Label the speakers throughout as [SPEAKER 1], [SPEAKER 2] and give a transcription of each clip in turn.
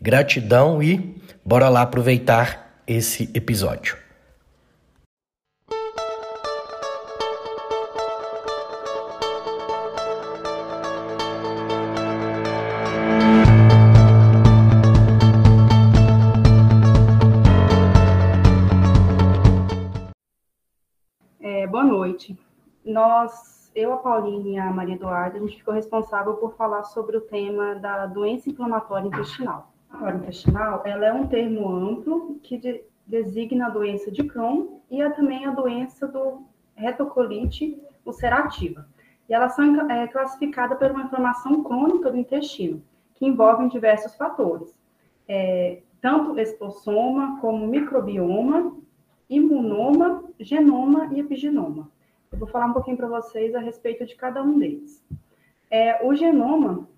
[SPEAKER 1] Gratidão e bora lá aproveitar esse episódio.
[SPEAKER 2] É, boa noite. Nós, eu, a Pauline e a Maria Eduarda, a gente ficou responsável por falar sobre o tema da doença inflamatória intestinal intestinal, ela é um termo amplo que de, designa a doença de Crohn e é também a doença do retocolite ulcerativa. E elas são é, classificadas por uma inflamação crônica do intestino, que envolve diversos fatores, é, tanto expossoma como microbioma, imunoma, genoma e epigenoma. Eu vou falar um pouquinho para vocês a respeito de cada um deles. É, o genoma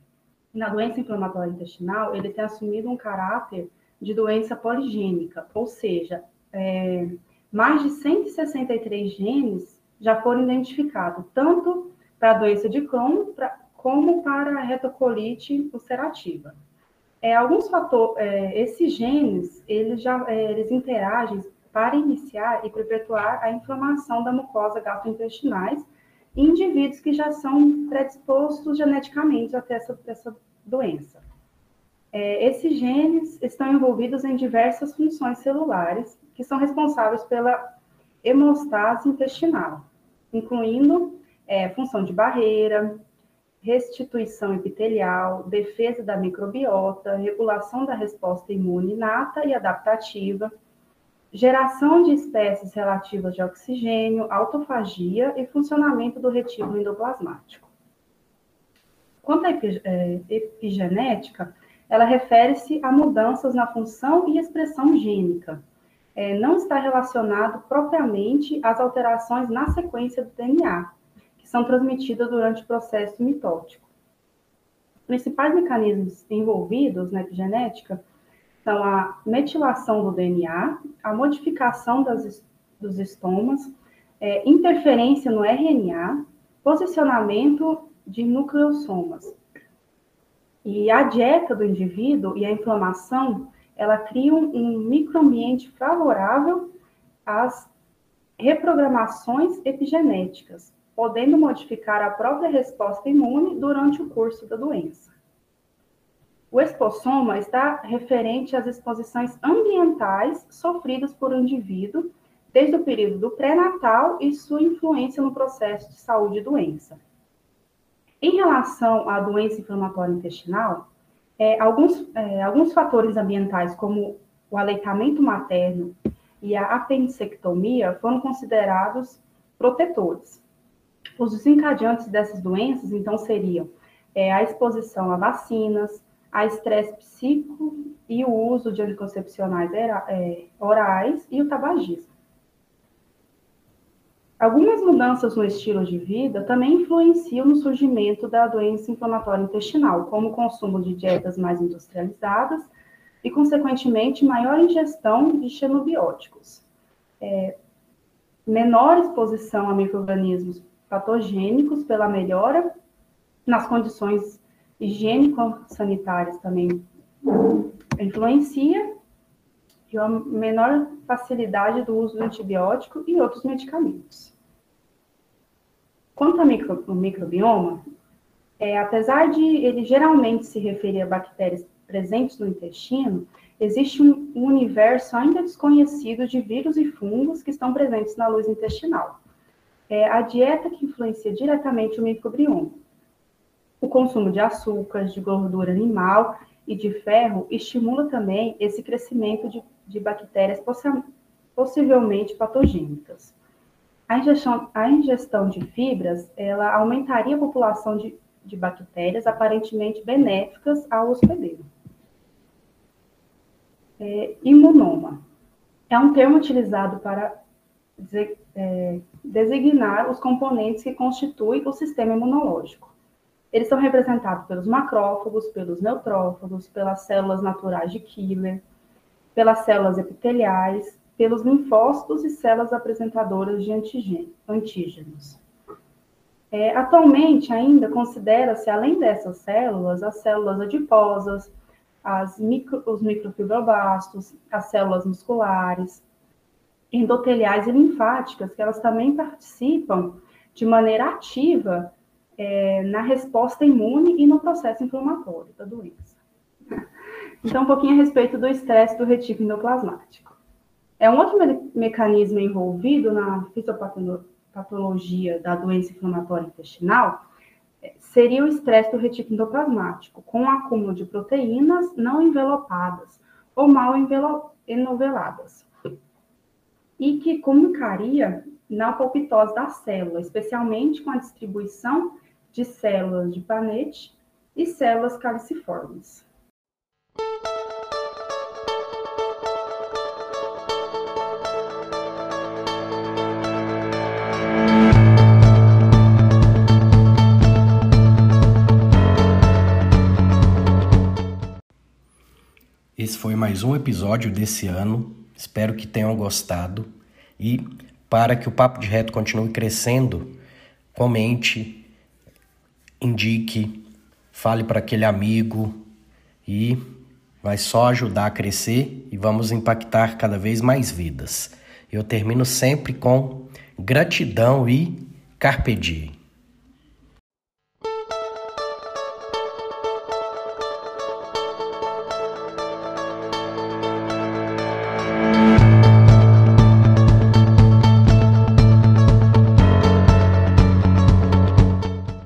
[SPEAKER 2] na doença inflamatória intestinal, ele tem assumido um caráter de doença poligênica, ou seja, é, mais de 163 genes já foram identificados, tanto para a doença de Crohn pra, como para a retocolite ulcerativa. É, alguns fatores, é, esses genes, eles já é, eles interagem para iniciar e perpetuar a inflamação da mucosa gastrointestinais, indivíduos que já são predispostos geneticamente a ter essa, essa doença. É, esses genes estão envolvidos em diversas funções celulares que são responsáveis pela hemostase intestinal, incluindo é, função de barreira, restituição epitelial, defesa da microbiota, regulação da resposta imune inata e adaptativa, geração de espécies relativas de oxigênio, autofagia e funcionamento do retículo endoplasmático. Quanto à é, epigenética, ela refere-se a mudanças na função e expressão gênica. É, não está relacionado propriamente às alterações na sequência do DNA, que são transmitidas durante o processo mitótico. Os principais mecanismos envolvidos na epigenética são a metilação do DNA, a modificação das, dos estomas, é, interferência no RNA, posicionamento de nucleossomas. E a dieta do indivíduo e a inflamação, ela cria um microambiente favorável às reprogramações epigenéticas, podendo modificar a própria resposta imune durante o curso da doença. O expossoma está referente às exposições ambientais sofridas por um indivíduo desde o período do pré-natal e sua influência no processo de saúde e doença. Em relação à doença inflamatória intestinal, é, alguns, é, alguns fatores ambientais, como o aleitamento materno e a apendicectomia, foram considerados protetores. Os desencadeantes dessas doenças, então, seriam é, a exposição a vacinas, a estresse psíquico e o uso de anticoncepcionais é, orais e o tabagismo. Algumas mudanças no estilo de vida também influenciam no surgimento da doença inflamatória intestinal, como o consumo de dietas mais industrializadas e, consequentemente, maior ingestão de xenobióticos. É, menor exposição a micro-organismos patogênicos pela melhora nas condições higiênico-sanitárias também influencia e a menor facilidade do uso do antibiótico e outros medicamentos. Quanto ao, micro, microbioma, é, apesar de ele geralmente se referir a bactérias presentes no intestino, existe um, um universo ainda desconhecido de vírus e fungos que estão presentes na luz intestinal. É a dieta que influencia diretamente o microbioma. O consumo de açúcares, de gordura animal e de ferro estimula também esse crescimento de, de bactérias possivelmente patogênicas. A ingestão, a ingestão de fibras, ela aumentaria a população de, de bactérias aparentemente benéficas ao hospedeiro. É, imunoma é um termo utilizado para é, designar os componentes que constituem o sistema imunológico. Eles são representados pelos macrófagos, pelos neutrófagos, pelas células naturais de Killer, pelas células epiteliais, pelos linfócitos e células apresentadoras de antígenos. É, atualmente, ainda considera-se, além dessas células, as células adiposas, as micro, os microfibroblastos, as células musculares, endoteliais e linfáticas, que elas também participam de maneira ativa é, na resposta imune e no processo inflamatório da doença. Então, um pouquinho a respeito do estresse do retículo endoplasmático. É um outro me mecanismo envolvido na fisiopatologia da doença inflamatória intestinal, seria o estresse do retículo endoplasmático, com o acúmulo de proteínas não envelopadas ou mal enoveladas, e que comunicaria na apoptose da célula, especialmente com a distribuição de células de Panete e células caliciformes.
[SPEAKER 1] Esse foi mais um episódio desse ano. Espero que tenham gostado. E para que o Papo de Reto continue crescendo, comente, indique, fale para aquele amigo e vai só ajudar a crescer e vamos impactar cada vez mais vidas. Eu termino sempre com gratidão e carpe diem.